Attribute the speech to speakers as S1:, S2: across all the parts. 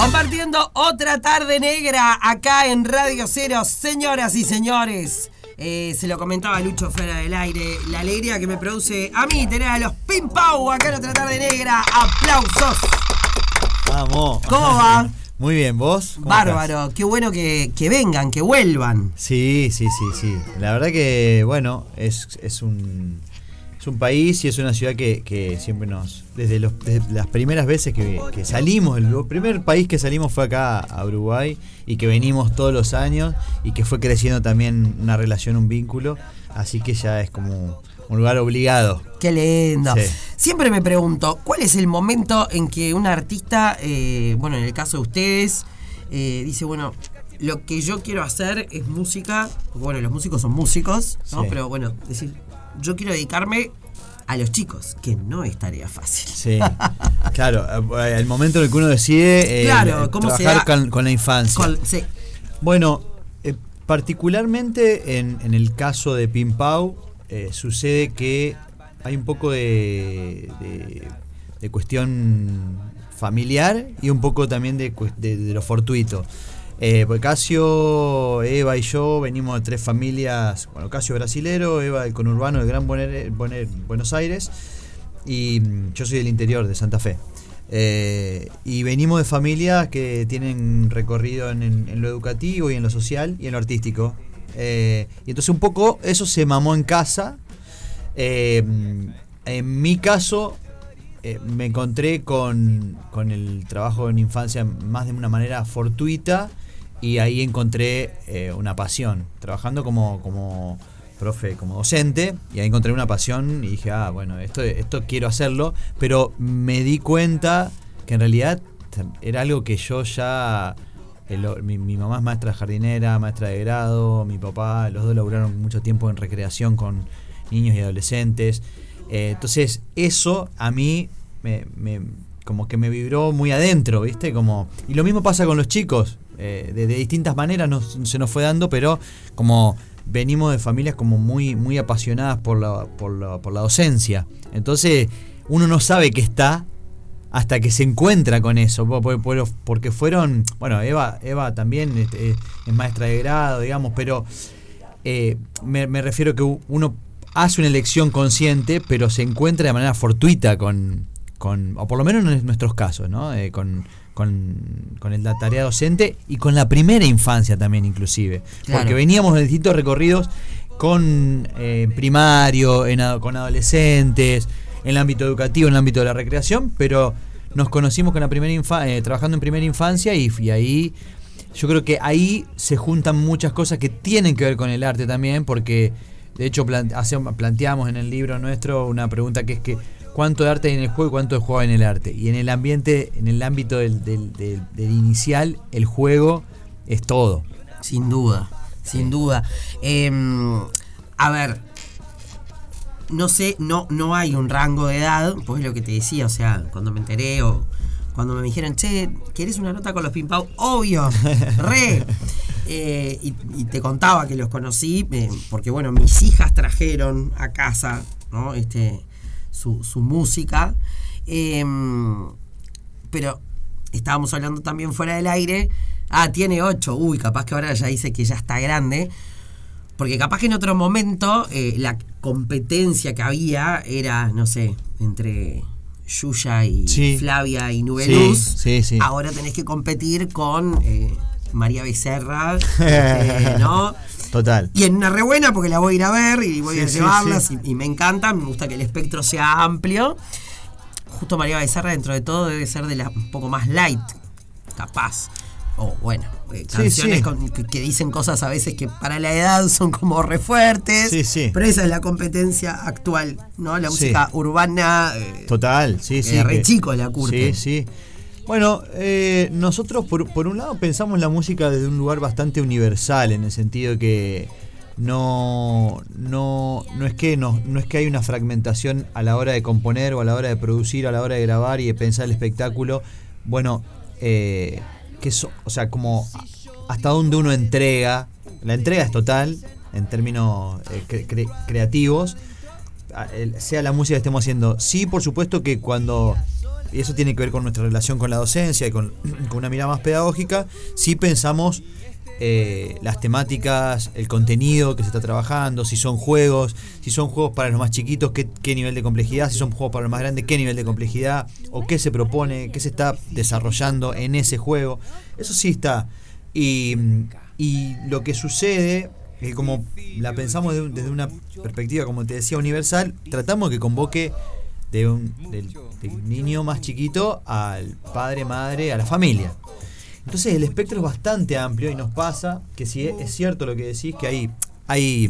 S1: Compartiendo otra tarde negra acá en Radio Cero, señoras y señores. Eh, se lo comentaba Lucho fuera del aire. La alegría que me produce a mí tener a los Pim Pau acá en otra tarde negra. ¡Aplausos!
S2: Vamos.
S1: ¿Cómo va?
S2: Muy bien, ¿vos? ¿Cómo
S1: Bárbaro,
S2: estás?
S1: qué bueno que, que vengan, que vuelvan.
S2: Sí, sí, sí, sí. La verdad que, bueno, es, es un. Es un país y es una ciudad que, que siempre nos. Desde, los- desde las primeras veces que, que salimos, el primer país que salimos fue acá a Uruguay y que venimos todos los años y que fue creciendo también una relación, un vínculo. Así que ya es como un lugar obligado.
S1: Qué lindo.
S2: Sí.
S1: Siempre me pregunto, ¿cuál es el momento en que un artista, eh, bueno, en el caso de ustedes, eh, dice, bueno, lo que yo quiero hacer es música, bueno, los músicos son músicos, ¿no?
S2: Sí.
S1: Pero bueno, decir, yo quiero dedicarme a los chicos, que no es tarea fácil.
S2: Sí, claro, eh, el momento en el que uno decide eh,
S1: Claro, ¿cómo se
S2: trabajar con, con la infancia.
S1: Con- sí.
S2: Bueno, eh, particularmente en, en el caso de Pim Pau, eh, sucede que hay un poco de, de- de cuestión familiar y un poco también de- de lo fortuito. Eh, porque Casio, Eva y yo venimos de tres familias, bueno, Casio brasilero, Eva del conurbano del Gran Buenos- Aires y mm, yo soy del interior de Santa Fe. Eh, y venimos de familias que tienen recorrido en, lo educativo y en lo social y en lo artístico. Eh, y entonces un poco eso se mamó en casa. Eh, en mi caso, me encontré con, con el trabajo en infancia más de una manera fortuita y ahí encontré eh, una pasión, trabajando como, como profe, como docente, y ahí encontré una pasión y dije, ah, bueno, esto, esto quiero hacerlo, pero me di cuenta que en realidad era algo que yo ya... el- mi, mamá es maestra jardinera, maestra de grado, mi papá, los dos laburaron mucho tiempo en recreación con niños y adolescentes. Eh, entonces, eso a mí me- como que me vibró muy adentro, ¿viste? Como, y lo mismo pasa con los chicos. Eh, de, distintas maneras se nos fue dando, pero como venimos de familias como muy, muy apasionadas por la, por, la, por la docencia. Entonces, uno no sabe que está hasta que se encuentra con eso, po- po- po- porque fueron, bueno, Eva, Eva también este, es maestra de grado, digamos, pero eh, me, me refiero que uno hace una elección consciente, pero se encuentra de manera fortuita con, con o por lo menos en nuestros casos, ¿no? Eh, con, con, con la tarea docente y con la primera infancia también inclusive,
S1: Claro.
S2: porque veníamos de distintos recorridos con eh, primario, en con adolescentes, en el ámbito educativo, en el ámbito de la recreación, pero nos conocimos con la primera infa- eh, trabajando en primera infancia y, y ahí yo creo que ahí se juntan muchas cosas que tienen que ver con el arte también, porque de hecho plan- hacemos- planteamos en el libro nuestro una pregunta que es que cuánto de arte hay en el juego y cuánto de juego hay en el arte. Y en el ambiente, en el ámbito del, del- del- del inicial, el juego es todo.
S1: Sin duda, sin duda. Eh, a ver, no sé, no, no hay un rango de edad, pues es lo que te decía, o sea, cuando me enteré o cuando me dijeron, che, ¿querés una nota con los Pimpau? Obvio, re. Eh, y, y te contaba que los conocí, eh, porque bueno, mis hijas trajeron a casa, ¿no? Este, su, su música. Eh, pero estábamos hablando también fuera del aire. Ah, tiene 8. Uy, capaz que ahora ya dice que ya está grande. Porque capaz que en otro momento eh, la competencia que había era, no sé, entre Yuya y
S2: Sí.
S1: Flavia y Nubeluz.
S2: Sí, sí.
S1: Ahora tenés que competir con eh, María Becerra, este, ¿no?
S2: Total.
S1: Y en una re buena porque la voy a ir a ver y voy
S2: Sí,
S1: a llevarlas
S2: sí.
S1: Y, y me encanta, me gusta que el espectro sea amplio. Justo María Becerra dentro de todo debe ser de la un poco más light, capaz. O bueno, eh, canciones con- que, que dicen cosas a veces que para la edad son como re fuertes.
S2: Sí, sí.
S1: Pero esa es la competencia actual, ¿no? La música urbana. eh,
S2: Total, sí, sí.
S1: Eh, re
S2: que-
S1: chico la curte.
S2: Sí, sí. Bueno, eh, nosotros por, por un lado pensamos la música desde un lugar bastante universal, en el sentido que no, no, no es que no, no es que hay una fragmentación a la hora de componer o a la hora de producir, a la hora de grabar y de pensar el espectáculo. Bueno, eh, que eso, o sea, como hasta dónde uno entrega. La entrega es total en términos eh, cre- cre- creativos sea la música que estemos haciendo. Sí, por supuesto que cuando y eso tiene que ver con nuestra relación con la docencia y con, una mirada más pedagógica, sí pensamos eh, las temáticas, el contenido que se está trabajando, si son juegos, si son juegos para los más chiquitos, qué, qué nivel de complejidad, si son juegos para los más grandes, qué nivel de complejidad, o qué se propone, qué se está desarrollando en ese juego. Eso sí está. Y, y lo que sucede, que como la pensamos de desde una perspectiva, como te decía, universal, tratamos que convoque de un, del, del niño más chiquito al padre, madre, a la familia. Entonces el espectro es bastante amplio y nos pasa que si es, es cierto lo que decís, que hay, hay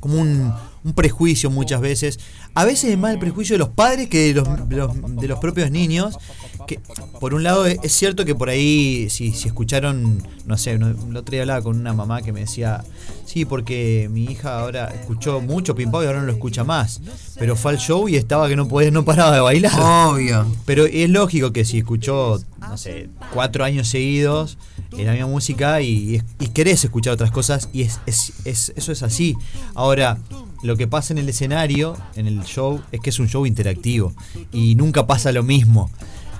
S2: como un, un prejuicio muchas veces. A veces es más el prejuicio de los padres que de los, de los, de los propios niños. Que por un lado es cierto que por ahí, si, si escucharon, no sé, el otro día hablaba con una mamá que me decía, sí, porque mi hija ahora escuchó mucho Pimpao y ahora no lo escucha más. Pero fue al show y estaba que no podía, no paraba de bailar.
S1: Obvio.
S2: Pero es lógico que si escuchó, no sé, cuatro años seguidos en la misma música y, y querés escuchar otras cosas, y es, es- es- eso es así. Ahora, lo que pasa en el escenario, en el show, es que es un show interactivo y nunca pasa lo mismo.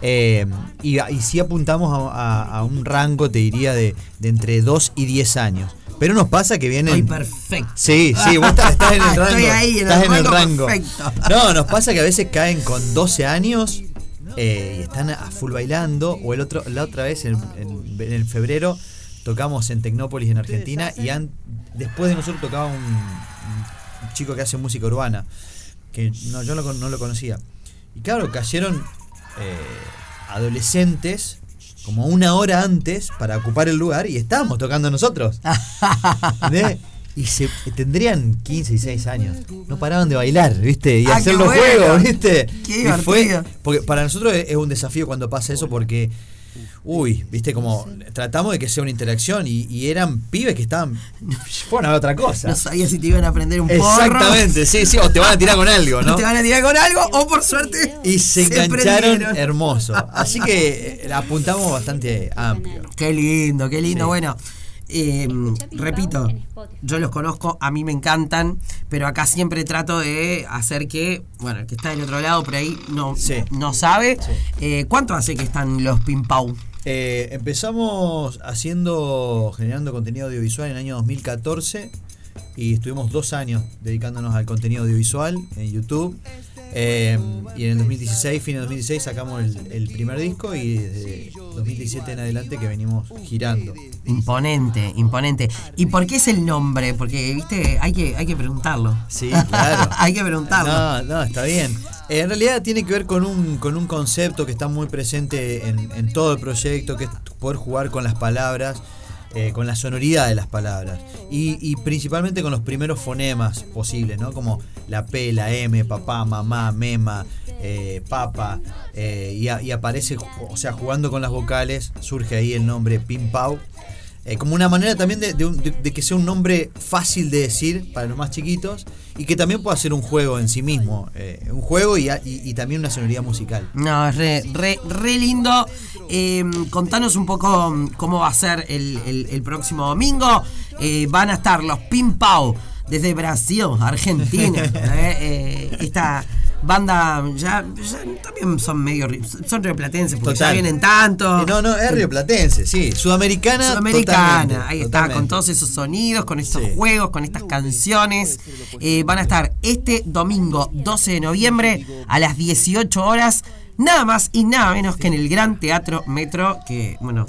S2: Eh, y, y sí apuntamos a, a- a un rango, te diría, de, de entre 2 y 10 años. Pero nos pasa que vienen.
S1: Estoy perfecto.
S2: Sí, sí, vos estás, estás en el rango.
S1: Estoy ahí, en
S2: estás
S1: el
S2: en el
S1: rango
S2: rango.
S1: perfecto.
S2: No, nos pasa que a veces caen con 12 años eh, y están a full bailando. O el otro, la otra vez, en, en- en el febrero, tocamos en Tecnópolis, en Argentina. Y an- después de nosotros tocaba un, un chico que hace música urbana. Que no, yo no, no lo conocía. Y claro, cayeron eh, adolescentes como una hora antes para ocupar el lugar y estábamos tocando nosotros. ¿Entendés? Y se, tendrían 15 y 6 años. No paraban de bailar, ¿viste? Y
S1: Ah,
S2: hacer los
S1: bueno.
S2: juegos, ¿viste?
S1: Qué
S2: Y fue- porque para nosotros es un desafío cuando pasa eso porque, uy, ¿viste? Como tratamos de que sea una interacción y, y eran pibes que estaban. Fueron a ver otra cosa.
S1: No sabía si te iban a prender un porro.
S2: Exactamente, sí, sí, o te van a tirar con algo, ¿no?
S1: Te van a tirar con algo o por suerte.
S2: Y se engancharon
S1: prendieron.
S2: hermoso. Así que eh, apuntamos bastante amplio.
S1: Qué lindo, qué lindo.
S2: Sí.
S1: Bueno, eh, repito, yo los conozco, a mí me encantan, pero acá siempre trato de hacer que, bueno, el que está del otro lado por ahí no,
S2: Sí.
S1: no sabe.
S2: Sí.
S1: Eh, ¿Cuánto hace que están los Pimpau?
S2: Eh, empezamos haciendo, generando contenido audiovisual en el año 2014 y estuvimos dos años dedicándonos al contenido audiovisual en YouTube. Eh, y en el 2016, fin de 2016, sacamos el, el primer disco y desde 2017 en adelante que venimos girando.
S1: Imponente, imponente. ¿Y por qué es el nombre? Porque, viste, hay que, hay que preguntarlo.
S2: Sí, claro.
S1: hay que preguntarlo.
S2: No, no, está bien. Eh, en realidad tiene que ver con un, con un concepto que está muy presente en, en todo el proyecto, que es poder jugar con las palabras, eh, con la sonoridad de las palabras. Y, y principalmente con los primeros fonemas posibles, ¿no? Como la P, la M, papá, mamá, mema, eh, papa. eh, y, aparece, o sea, jugando con las vocales, surge ahí el nombre Pim Pau. Eh, como una manera también de, de un- de- de que sea un nombre fácil de decir para los más chiquitos y que también pueda ser un juego en sí mismo. eh, un juego y, a- y- y también una sonoridad musical.
S1: No, es re, re, re lindo. Eh, contanos un poco mm, cómo va a ser el, el- el próximo domingo. Eh, van a estar los Pim Pau desde Brasil, Argentina. esta banda ya, ya también son medio son rioplatenses porque ya
S2: Total.
S1: vienen tanto.
S2: Eh, no, no, es rioplatense, sí. Sudamericana.
S1: Sudamericana, ahí está,
S2: totalmente.
S1: con todos esos sonidos, con estos
S2: Sí.
S1: juegos, con estas canciones. Eh, van a estar este domingo 12 de noviembre a las 18 horas, nada más y nada menos que en el Gran Teatro Metro, que, bueno,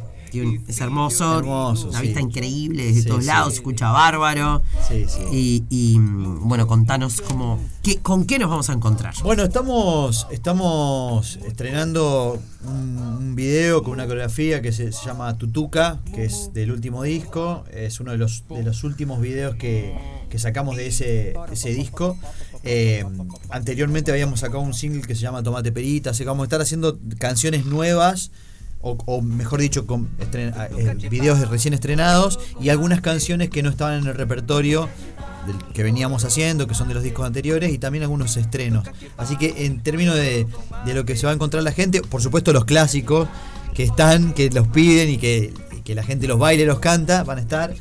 S1: es hermoso,
S2: Hermoso,
S1: una
S2: sí.
S1: vista increíble desde
S2: Sí,
S1: todos lados, se escucha bárbaro.
S2: Sí, sí.
S1: Y, y, mm, bueno, contanos cómo, qué, con qué nos vamos a encontrar.
S2: Bueno, estamos, estamos estrenando un, un video con una coreografía que se, se llama Tutuca, que es del último disco. Es uno de los, de los últimos videos que, que sacamos de ese, ese disco. Eh, anteriormente habíamos sacado un single que se llama Tomate Perita, así que vamos a estar haciendo canciones nuevas. O, o mejor dicho, con estren- eh, videos recién estrenados y algunas canciones que no estaban en el repertorio del que veníamos haciendo, que son de los discos anteriores, y también algunos estrenos. Así que en términos de, de lo que se va a encontrar la gente, por supuesto los clásicos que están, que los piden y que, y que la gente los baila y los canta, van a estar.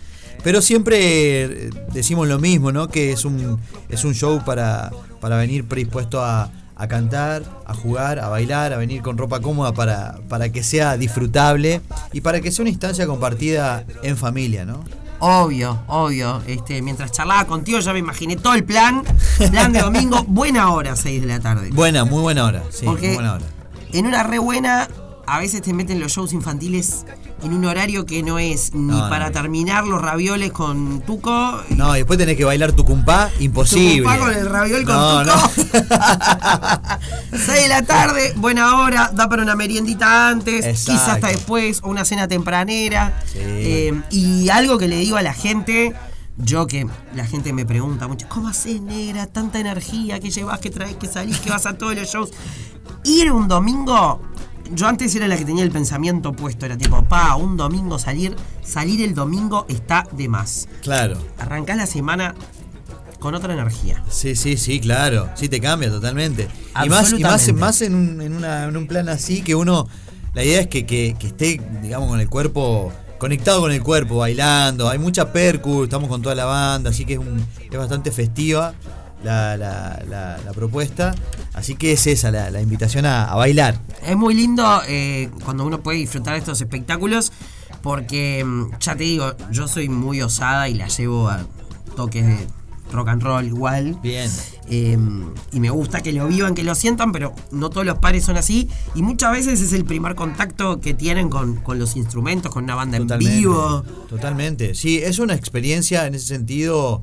S2: Pero siempre eh, decimos lo mismo, ¿no? Que es un, es un show para, para venir predispuesto a, a cantar, a jugar, a bailar, a venir con ropa cómoda para, para que sea disfrutable y para que sea una instancia compartida en familia, ¿no?
S1: Obvio, obvio. Este, mientras charlaba contigo ya me imaginé todo el plan. Plan de domingo, buena hora, 6 de la tarde.
S2: Buena, muy buena hora, sí,
S1: Porque
S2: muy buena hora.
S1: en una re buena, a veces te meten los shows infantiles en un horario que no es ni
S2: No,
S1: para
S2: no.
S1: terminar los ravioles con tuco.
S2: No, y después tenés que bailar tu cumpá, imposible.
S1: Con el raviol con
S2: no,
S1: tuco.
S2: no.
S1: 6 de la tarde, buena hora, da para una meriendita antes,
S2: Exacto.
S1: quizás hasta después, o una cena tempranera.
S2: Sí.
S1: Eh, y algo que le digo a la gente, yo que la gente me pregunta mucho, ¿cómo haces, negra? Tanta energía que llevas, que traes, que salís, que vas a todos los shows. Ir un domingo, yo antes era la que tenía el pensamiento puesto, era tipo, pa, un domingo salir, salir el domingo está de más.
S2: Claro.
S1: Arrancás la semana con otra energía.
S2: Sí, sí, sí, claro. Sí, te cambia totalmente. Y más, y más, más en, un, en, una- en un plan así que uno. La idea es que, que- que esté, digamos, con el cuerpo. Conectado con el cuerpo, bailando. Hay mucha percu, estamos con toda la banda, así que es, un, es bastante festiva la, la- la- la propuesta. Así que es esa, la, la invitación a, a bailar.
S1: Es muy lindo eh, cuando uno puede disfrutar de estos espectáculos porque, mm, ya te digo, yo soy muy osada y la llevo a toques de rock and roll igual.
S2: Bien.
S1: Eh, y me gusta que lo vivan, que lo sientan, pero no todos los pares son así. Y muchas veces es el primer contacto que tienen con, con los instrumentos, con una banda en
S2: Totalmente.
S1: vivo.
S2: Totalmente. Sí, es una experiencia en ese sentido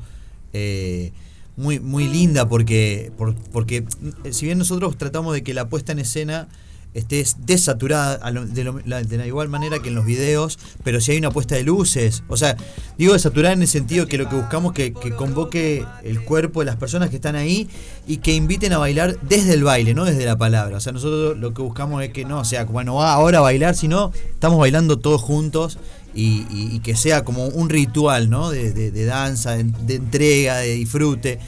S2: eh, muy, muy linda porque, por- porque mm, si bien nosotros tratamos de que la puesta en escena esté desaturada de, la- de la igual manera que en los videos, pero si hay una puesta de luces, o sea, digo desaturada en el sentido que lo que buscamos que, que convoque el cuerpo de las personas que están ahí y que inviten a bailar desde el baile, no desde la palabra. O sea, nosotros lo que buscamos es que no sea, bueno, ahora bailar, sino estamos bailando todos juntos y, y- y que sea como un ritual, ¿no? De, de- de danza, de, de entrega, de disfrute.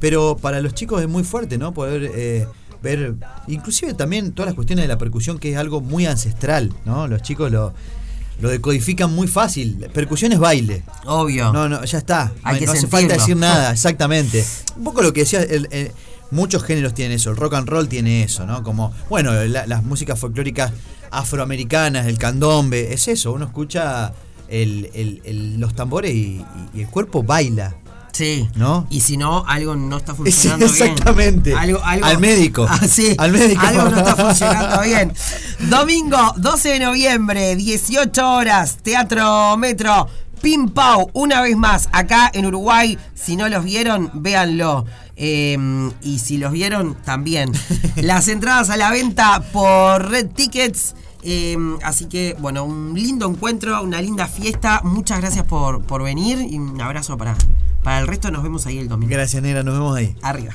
S2: Pero para los chicos es muy fuerte, ¿no? Poder eh, ver, inclusive también todas las cuestiones de la percusión, que es algo muy ancestral, ¿no? Los chicos lo, lo decodifican muy fácil. Percusión es baile.
S1: Obvio.
S2: No, no, ya está.
S1: Hay
S2: no
S1: que
S2: no hace falta decir nada, exactamente. Un poco lo que decía, el- el- muchos géneros tienen eso, el rock and roll tiene eso, ¿no? Como, bueno, la- las músicas folclóricas afroamericanas, el candombe, es eso, uno escucha el- el- el- los tambores y, y el cuerpo baila.
S1: Sí.
S2: ¿No?
S1: Y si no, algo no está
S2: Sí,
S1: funcionando bien.
S2: exactamente.
S1: Algo, algo-
S2: Al médico.
S1: Ah, sí.
S2: Al médico.
S1: Algo no está funcionando bien. Domingo 12 de noviembre, 18 horas, Teatro Metro. Pim Pau, una vez más, acá en Uruguay. Si no los vieron, véanlo. Eh, y si los vieron, también. Las entradas a la venta por Red Tickets. Eh, así que, bueno, un lindo encuentro, una linda fiesta. Muchas gracias por, por venir y un abrazo para, para el resto. Nos vemos ahí el domingo.
S2: Gracias, negra, nos vemos ahí.
S1: Arriba.